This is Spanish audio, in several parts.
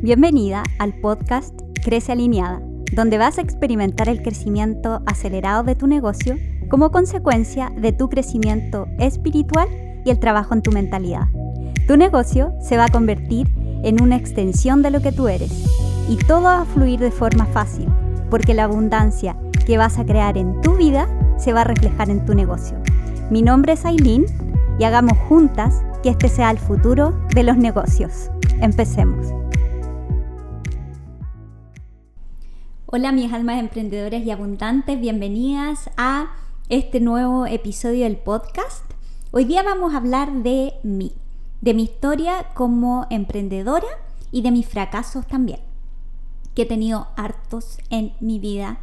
Bienvenida al podcast Crece Alineada, donde vas a experimentar el crecimiento acelerado de tu negocio como consecuencia de tu crecimiento espiritual y el trabajo en tu mentalidad. Tu negocio se va a convertir en una extensión de lo que tú eres y todo va a fluir de forma fácil, porque la abundancia que vas a crear en tu vida se va a reflejar en tu negocio. Mi nombre es Aileen y hagamos juntas que este sea el futuro de los negocios. Empecemos. Hola mis almas emprendedoras y abundantes, bienvenidas a este nuevo episodio del podcast. Hoy día vamos a hablar de mí, de mi historia como emprendedora y de mis fracasos también, que he tenido hartos en mi vida,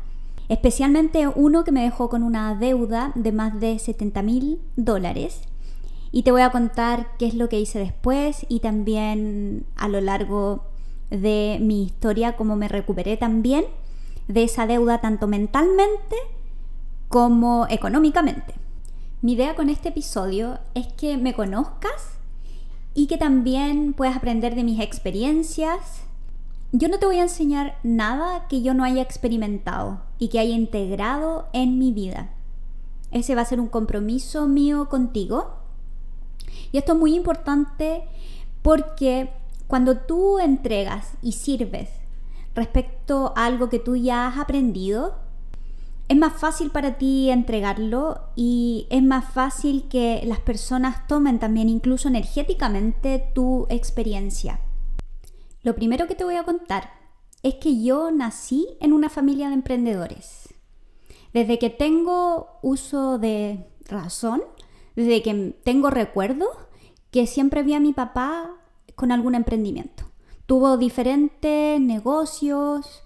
especialmente uno que me dejó con una deuda de más de 70 mil dólares. Y te voy a contar qué es lo que hice después y también a lo largo de mi historia, cómo me recuperé también de esa deuda tanto mentalmente como económicamente. Mi idea con este episodio es que me conozcas y que también puedas aprender de mis experiencias. Yo no te voy a enseñar nada que yo no haya experimentado y que haya integrado en mi vida. Ese va a ser un compromiso mío contigo. Y esto es muy importante porque cuando tú entregas y sirves respecto a algo que tú ya has aprendido, es más fácil para ti entregarlo y es más fácil que las personas tomen también incluso energéticamente tu experiencia. Lo primero que te voy a contar es que yo nací en una familia de emprendedores. Desde que tengo uso de razón, desde que tengo recuerdo, que siempre vi a mi papá con algún emprendimiento. Tuvo diferentes negocios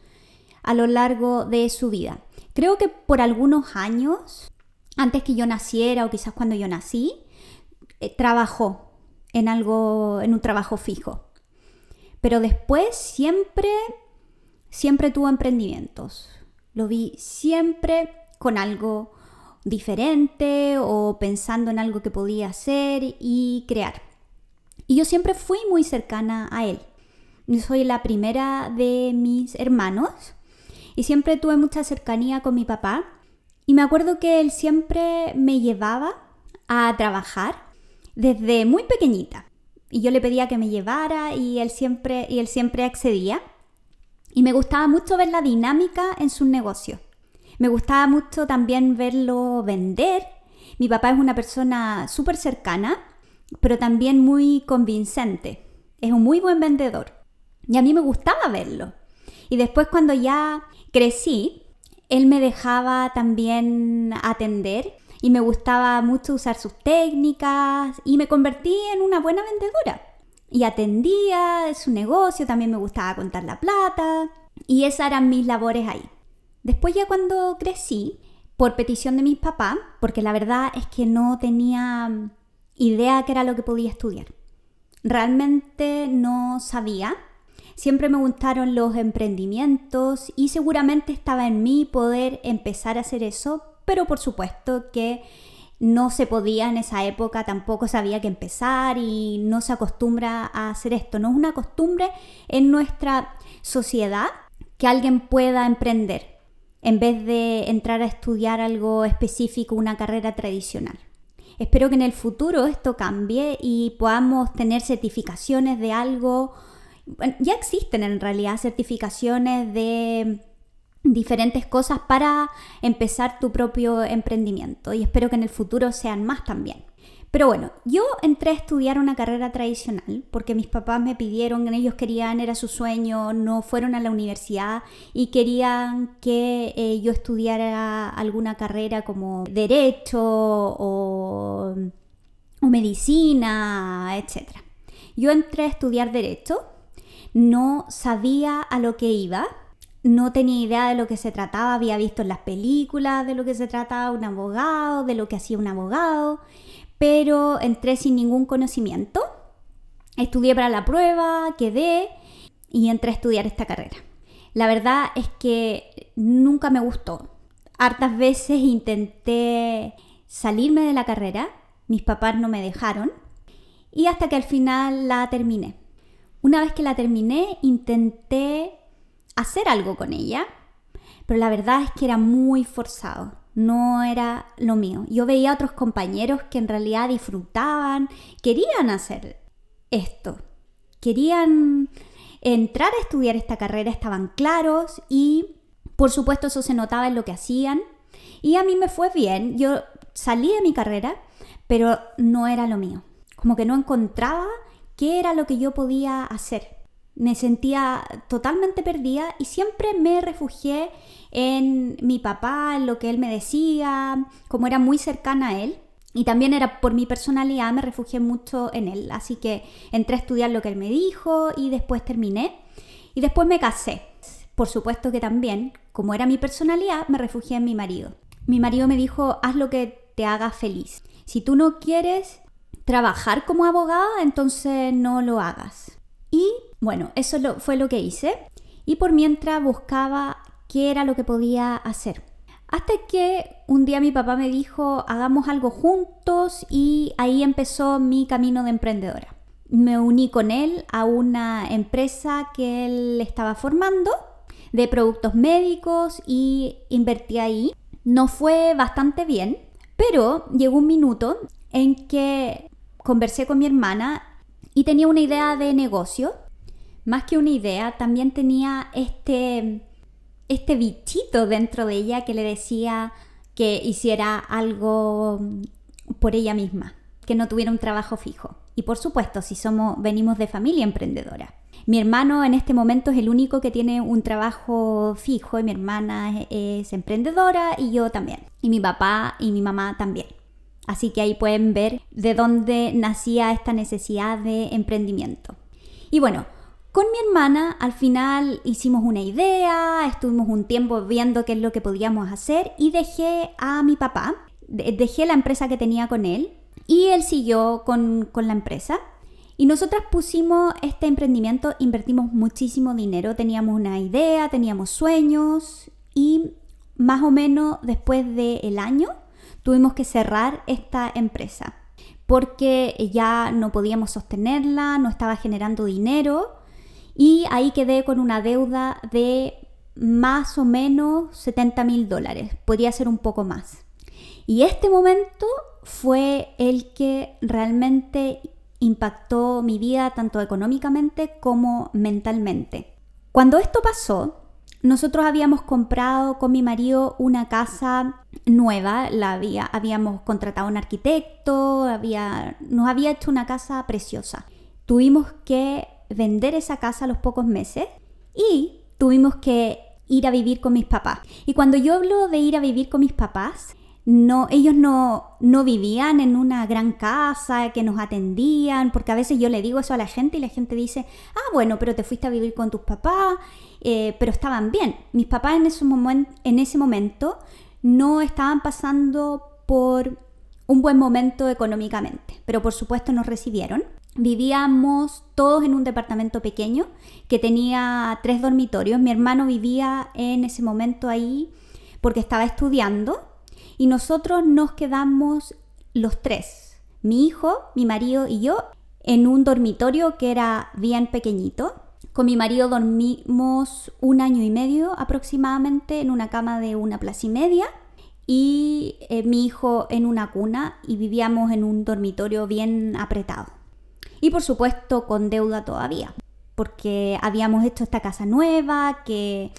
a lo largo de su vida. Creo que por algunos años, antes que yo naciera o quizás cuando yo nací, eh, trabajó en algo, en un trabajo fijo. Pero después siempre, siempre tuvo emprendimientos. Lo vi siempre con algo diferente o pensando en algo que podía hacer y crear. Y yo siempre fui muy cercana a él. Soy la primera de mis hermanos y siempre tuve mucha cercanía con mi papá. Y me acuerdo que él siempre me llevaba a trabajar desde muy pequeñita. Y yo le pedía que me llevara y él siempre, y él siempre accedía. Y me gustaba mucho ver la dinámica en sus negocios. Me gustaba mucho también verlo vender. Mi papá es una persona súper cercana, pero también muy convincente. Es un muy buen vendedor. Y a mí me gustaba verlo. Y después cuando ya crecí, él me dejaba también atender y me gustaba mucho usar sus técnicas y me convertí en una buena vendedora. Y atendía su negocio, también me gustaba contar la plata y esas eran mis labores ahí. Después ya cuando crecí, por petición de mis papás, porque la verdad es que no tenía idea qué era lo que podía estudiar. Realmente no sabía Siempre me gustaron los emprendimientos y seguramente estaba en mí poder empezar a hacer eso, pero por supuesto que no se podía en esa época, tampoco sabía que empezar y no se acostumbra a hacer esto. No es una costumbre en nuestra sociedad que alguien pueda emprender en vez de entrar a estudiar algo específico, una carrera tradicional. Espero que en el futuro esto cambie y podamos tener certificaciones de algo ya existen en realidad certificaciones de diferentes cosas para empezar tu propio emprendimiento y espero que en el futuro sean más también. Pero bueno, yo entré a estudiar una carrera tradicional porque mis papás me pidieron, ellos querían, era su sueño, no fueron a la universidad y querían que eh, yo estudiara alguna carrera como derecho o, o medicina, etc. Yo entré a estudiar derecho no sabía a lo que iba, no tenía idea de lo que se trataba, había visto en las películas de lo que se trataba un abogado, de lo que hacía un abogado, pero entré sin ningún conocimiento. Estudié para la prueba, quedé y entré a estudiar esta carrera. La verdad es que nunca me gustó. Hartas veces intenté salirme de la carrera, mis papás no me dejaron y hasta que al final la terminé Una vez que la terminé, intenté hacer algo con ella, pero la verdad es que era muy forzado, no era lo mío. Yo veía a otros compañeros que en realidad disfrutaban, querían hacer esto, querían entrar a estudiar esta carrera, estaban claros y por supuesto eso se notaba en lo que hacían. Y a mí me fue bien, yo salí de mi carrera, pero no era lo mío. Como que no encontraba qué era lo que yo podía hacer. Me sentía totalmente perdida y siempre me refugié en mi papá, en lo que él me decía, como era muy cercana a él. Y también era por mi personalidad, me refugié mucho en él. Así que entré a estudiar lo que él me dijo y después terminé. Y después me casé. Por supuesto que también, como era mi personalidad, me refugié en mi marido. Mi marido me dijo, haz lo que te haga feliz. Si tú no quieres trabajar como abogada, entonces no lo hagas. Y bueno, eso fue lo que hice. Y por mientras buscaba qué era lo que podía hacer. Hasta que un día mi papá me dijo, hagamos algo juntos y ahí empezó mi camino de emprendedora. Me uní con él a una empresa que él estaba formando de productos médicos y invertí ahí. No fue bastante bien, pero llegó un minuto en que conversé con mi hermana y tenía una idea de negocio. Más que una idea, también tenía este este bichito dentro de ella que le decía que hiciera algo por ella misma, que no tuviera un trabajo fijo. Y por supuesto, si somos venimos de familia emprendedora. Mi hermano en este momento es el único que tiene un trabajo fijo y mi hermana es, emprendedora y yo también. Y mi papá y mi mamá también. Así que ahí pueden ver de dónde nacía esta necesidad de emprendimiento. Y bueno, con mi hermana al final hicimos una idea, estuvimos un tiempo viendo qué es lo que podíamos hacer y dejé a mi papá, dejé la empresa que tenía con él y él siguió con, con la empresa. Y nosotras pusimos este emprendimiento, invertimos muchísimo dinero, teníamos una idea, teníamos sueños y más o menos después del año tuvimos que cerrar esta empresa porque ya no podíamos sostenerla, no estaba generando dinero y ahí quedé con una deuda de más o menos 70 mil dólares, podría ser un poco más. Y este momento fue el que realmente impactó mi vida tanto económicamente como mentalmente. Cuando esto pasó, nosotros habíamos comprado con mi marido una casa nueva, la había, habíamos contratado a un arquitecto, había, nos había hecho una casa preciosa. Tuvimos que vender esa casa a los pocos meses y tuvimos que ir a vivir con mis papás. Y cuando yo hablo de ir a vivir con mis papás, no, ellos no, no vivían en una gran casa que nos atendían, porque a veces yo le digo eso a la gente y la gente dice, ah, bueno, pero te fuiste a vivir con tus papás, eh, pero estaban bien. Mis papás en ese, en ese momento no estaban pasando por un buen momento económicamente, pero por supuesto nos recibieron vivíamos todos en un departamento pequeño que tenía tres dormitorios. Mi hermano vivía en ese momento ahí porque estaba estudiando y nosotros nos quedamos los tres, mi hijo, mi marido y yo, en un dormitorio que era bien pequeñito. Con mi marido dormimos un año y medio aproximadamente en una cama de una plaza y media y eh, mi hijo en una cuna y vivíamos en un dormitorio bien apretado. Y por supuesto con deuda todavía, porque habíamos hecho esta casa nueva, que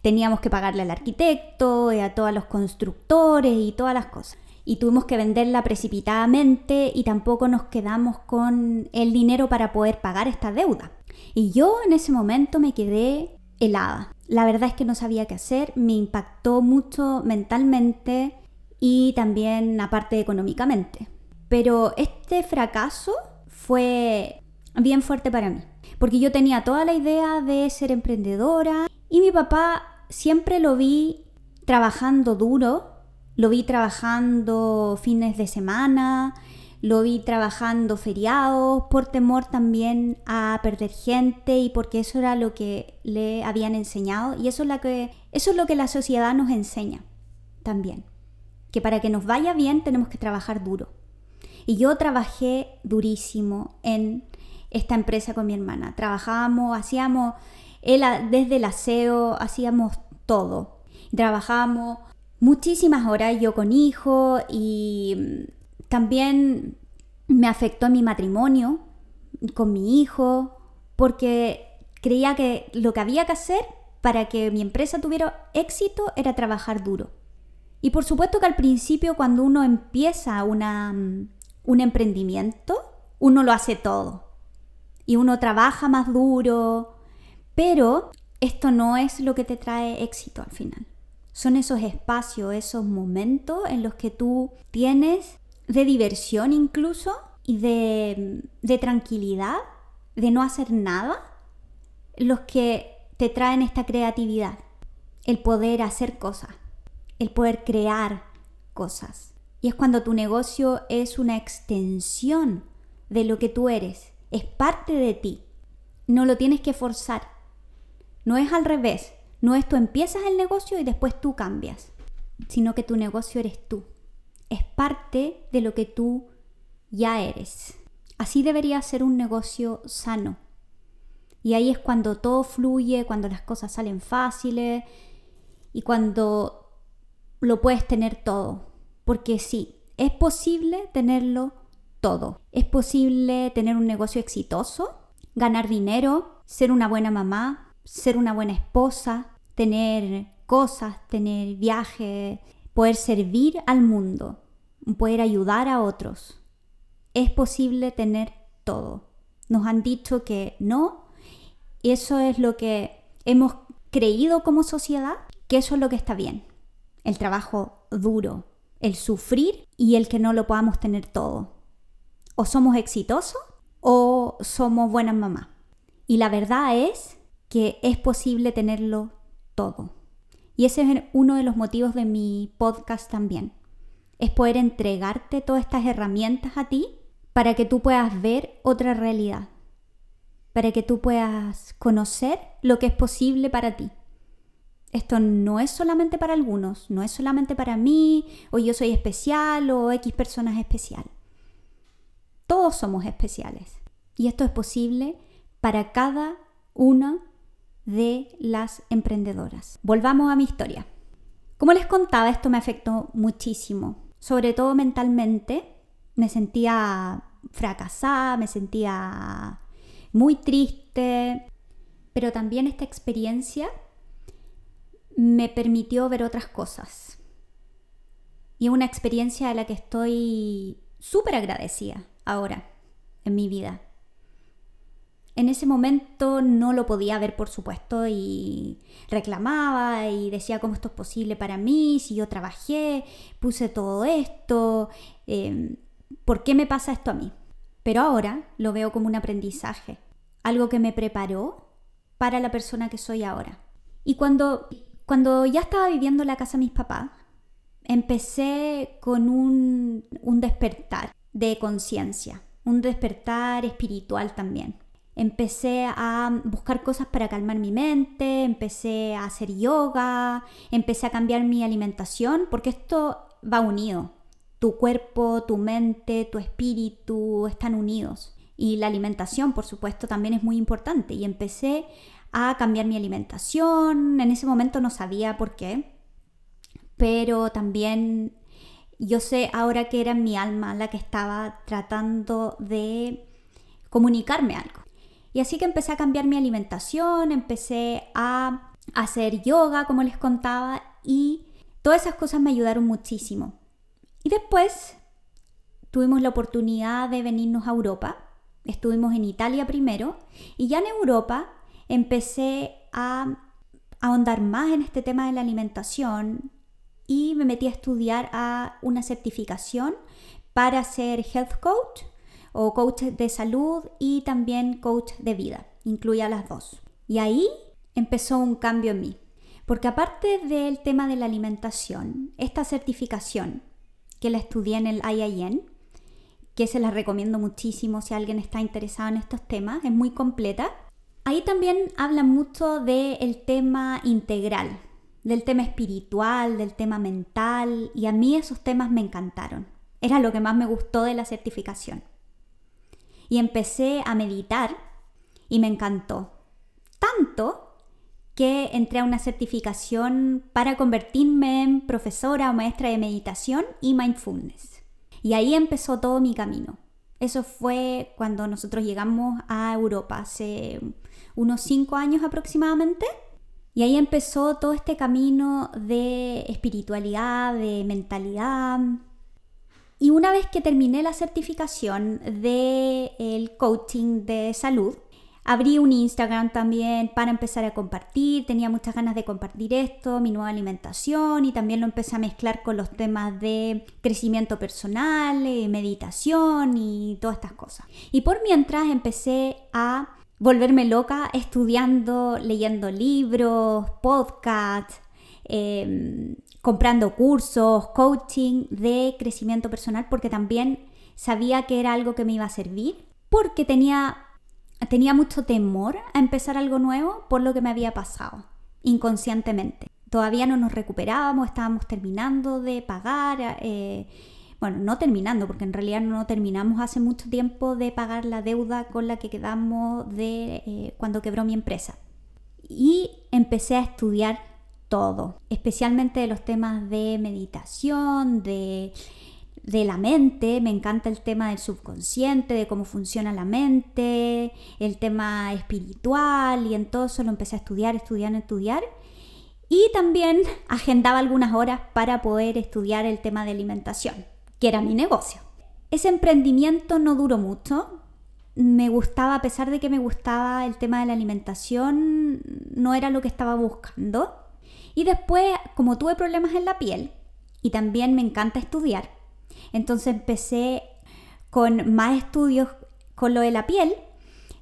teníamos que pagarle al arquitecto, y a todos los constructores y todas las cosas. Y tuvimos que venderla precipitadamente y tampoco nos quedamos con el dinero para poder pagar esta deuda. Y yo en ese momento me quedé helada. La verdad es que no sabía qué hacer, me impactó mucho mentalmente y también aparte económicamente. Pero este fracaso fue bien fuerte para mí, porque yo tenía toda la idea de ser emprendedora y mi papá siempre lo vi trabajando duro, lo vi trabajando fines de semana, lo vi trabajando feriados por temor también a perder gente y porque eso era lo que le habían enseñado y eso es, la que, eso es lo que la sociedad nos enseña también, que para que nos vaya bien tenemos que trabajar duro. Y yo trabajé durísimo en esta empresa con mi hermana. Trabajábamos, hacíamos, él, desde el aseo, hacíamos todo. Trabajábamos muchísimas horas yo con hijo y también me afectó mi matrimonio con mi hijo porque creía que lo que había que hacer para que mi empresa tuviera éxito era trabajar duro. Y por supuesto que al principio cuando uno empieza una, mm, un emprendimiento, uno lo hace todo. Y uno trabaja más duro, pero esto no es lo que te trae éxito al final. Son esos espacios, esos momentos en los que tú tienes de diversión incluso y de, de tranquilidad, de no hacer nada, los que te traen esta creatividad, el poder hacer cosas, el poder crear cosas. Y es cuando tu negocio es una extensión de lo que tú eres, es parte de ti. No lo tienes que forzar. No es al revés. No es tú empiezas el negocio y después tú cambias, sino que tu negocio eres tú. Es parte de lo que tú ya eres. Así debería ser un negocio sano. Y ahí es cuando todo fluye, cuando las cosas salen fáciles y cuando lo puedes tener todo. Porque sí, es posible tenerlo todo. Es posible tener un negocio exitoso, ganar dinero, ser una buena mamá, ser una buena esposa, tener cosas, tener viajes, poder servir al mundo, poder ayudar a otros. Es posible tener todo. Nos han dicho que no, y eso es lo que hemos creído como sociedad, que eso es lo que está bien. El trabajo duro, el sufrir y el que no lo podamos tener todo. O somos exitosos o somos buenas mamás. Y la verdad es que es posible tenerlo todo. Y ese es uno de los motivos de mi podcast también. Es poder entregarte todas estas herramientas a ti para que tú puedas ver otra realidad para que tú puedas conocer lo que es posible para ti. Esto no es solamente para algunos, no es solamente para mí, o yo soy especial, o X personas especial. Todos somos especiales. Y esto es posible para cada una de las emprendedoras. Volvamos a mi historia. Como les contaba, esto me afectó muchísimo, sobre todo mentalmente. Me sentía fracasada, me sentía muy triste, pero también esta experiencia me permitió ver otras cosas. Y una experiencia de la que estoy súper agradecida ahora en mi vida. En ese momento no lo podía ver, por supuesto, y reclamaba y decía cómo esto es posible para mí, si yo trabajé, puse todo esto, eh, ¿por qué me pasa esto a mí? Pero ahora lo veo como un aprendizaje, algo que me preparó para la persona que soy ahora. Y cuando, cuando ya estaba viviendo en la casa de mis papás, empecé con un, un despertar de conciencia, un despertar espiritual también. Empecé a buscar cosas para calmar mi mente, empecé a hacer yoga, empecé a cambiar mi alimentación, porque esto va unido. Tu cuerpo, tu mente, tu espíritu están unidos. Y la alimentación, por supuesto, también es muy importante. Y empecé a cambiar mi alimentación. En ese momento no sabía por qué. Pero también yo sé ahora que era mi alma la que estaba tratando de comunicarme algo. Y así que empecé a cambiar mi alimentación, empecé a hacer yoga, como les contaba, y todas esas cosas me ayudaron muchísimo. Y después tuvimos la oportunidad de venirnos a Europa. Estuvimos en Italia primero y ya en Europa empecé a ahondar más en este tema de la alimentación y me metí a estudiar a una certificación para ser health coach o coach de salud y también coach de vida. Incluía las dos. Y ahí empezó un cambio en mí. Porque aparte del tema de la alimentación, esta certificación que la estudié en el IIN, que se la recomiendo muchísimo si alguien está interesado en estos temas, es muy completa. Ahí también habla mucho del tema integral, del tema espiritual, del tema mental, y a mí esos temas me encantaron. Era lo que más me gustó de la certificación. Y empecé a meditar y me encantó. Tanto que entré a una certificación para convertirme en profesora o maestra de meditación y mindfulness. Y ahí empezó todo mi camino. Eso fue cuando nosotros llegamos a Europa, hace unos cinco años aproximadamente. Y ahí empezó todo este camino de espiritualidad, de mentalidad. Y una vez que terminé la certificación del el coaching de salud, Abrí un Instagram también para empezar a compartir, tenía muchas ganas de compartir esto, mi nueva alimentación y también lo empecé a mezclar con los temas de crecimiento personal, eh, meditación y todas estas cosas. Y por mientras empecé a volverme loca estudiando, leyendo libros, podcasts, em, comprando cursos, coaching de crecimiento personal porque también sabía que era algo que me iba a servir porque tenía tenía mucho temor a empezar algo nuevo por lo que me había pasado, inconscientemente. Todavía no nos recuperábamos, estábamos terminando de pagar, eh, bueno, no terminando, porque en realidad no terminamos hace mucho tiempo de pagar la deuda con la que quedamos de eh, cuando quebró mi empresa. Y empecé a estudiar todo, especialmente de los temas de meditación, de de la mente, me encanta el tema del subconsciente, de cómo funciona la mente, el tema espiritual y en todo eso lo empecé a estudiar, estudiar, estudiar. Y también agendaba algunas horas para poder estudiar el tema de alimentación, que era mi negocio. Ese emprendimiento no duró mucho. Me gustaba, a pesar de que me gustaba el tema de la alimentación, no era lo que estaba buscando. Y después, como tuve problemas en la piel y también me encanta estudiar, entonces empecé con más estudios con lo de la piel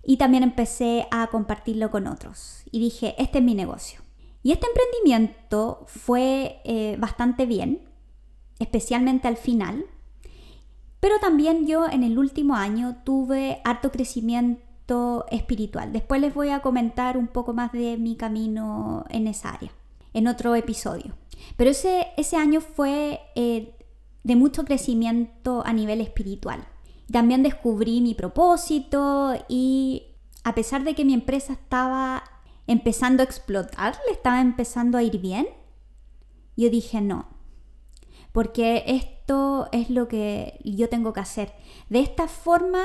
y también empecé a compartirlo con otros. Y dije, este es mi negocio. Y este emprendimiento fue eh, bastante bien, especialmente al final. Pero también yo en el último año tuve harto crecimiento espiritual. Después les voy a comentar un poco más de mi camino en esa área, en otro episodio. Pero ese, ese año fue eh, de mucho crecimiento a nivel espiritual. También descubrí mi propósito y a pesar de que mi empresa estaba empezando a explotar, le estaba empezando a ir bien, yo dije no, porque esto es lo que yo tengo que hacer. De esta forma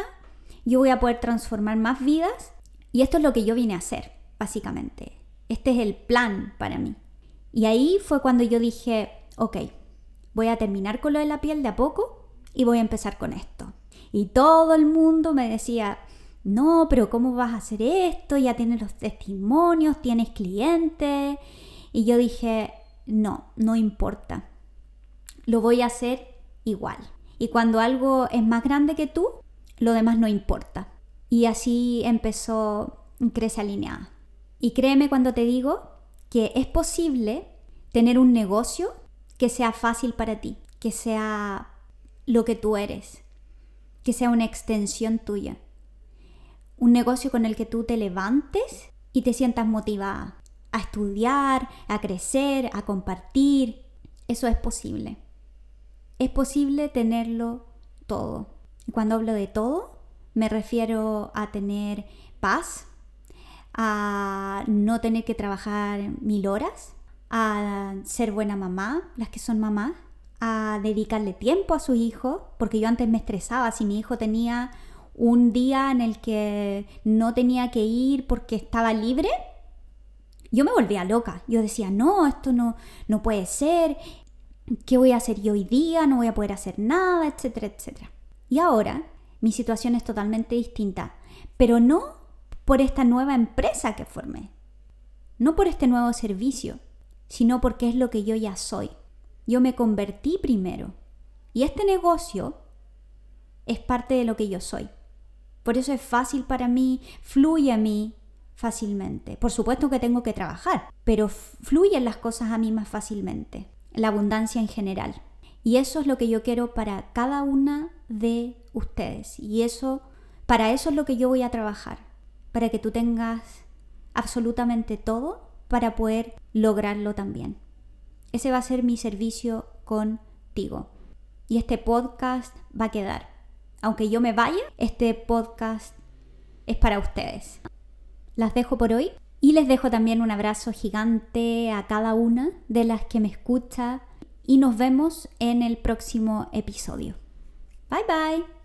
yo voy a poder transformar más vidas y esto es lo que yo vine a hacer, básicamente. Este es el plan para mí. Y ahí fue cuando yo dije, ok, voy a terminar con lo de la piel de a poco y voy a empezar con esto. Y todo el mundo me decía, no, pero ¿cómo vas a hacer esto? Ya tienes los testimonios, tienes clientes. Y yo dije, no, no importa. Lo voy a hacer igual. Y cuando algo es más grande que tú, lo demás no importa. Y así empezó Crece Alineada. Y créeme cuando te digo que es posible tener un negocio que sea fácil para ti, que sea lo que tú eres, que sea una extensión tuya. Un negocio con el que tú te levantes y te sientas motivada a estudiar, a crecer, a compartir. Eso es posible. Es posible tenerlo todo. Y cuando hablo de todo, me refiero a tener paz, a no tener que trabajar mil horas, a ser buena mamá, las que son mamás, a dedicarle tiempo a su hijo, porque yo antes me estresaba si mi hijo tenía un día en el que no tenía que ir porque estaba libre, yo me volvía loca. Yo decía, no, esto no, no puede ser, ¿qué voy a hacer yo hoy día? No voy a poder hacer nada, etcétera, etcétera. Y ahora mi situación es totalmente distinta, pero no por esta nueva empresa que formé, no por este nuevo servicio, sino porque es lo que yo ya soy. Yo me convertí primero. Y este negocio es parte de lo que yo soy. Por eso es fácil para mí, fluye a mí fácilmente. Por supuesto que tengo que trabajar, pero fluyen las cosas a mí más fácilmente. La abundancia en general. Y eso es lo que yo quiero para cada una de ustedes. Y eso, para eso es lo que yo voy a trabajar. Para que tú tengas absolutamente todo para poder lograrlo también. Ese va a ser mi servicio contigo. Y este podcast va a quedar. aunque yo me vaya, este podcast es para ustedes. Las dejo por hoy y les dejo también un abrazo gigante a cada una de las que me escucha y nos vemos en el próximo episodio. Bye bye.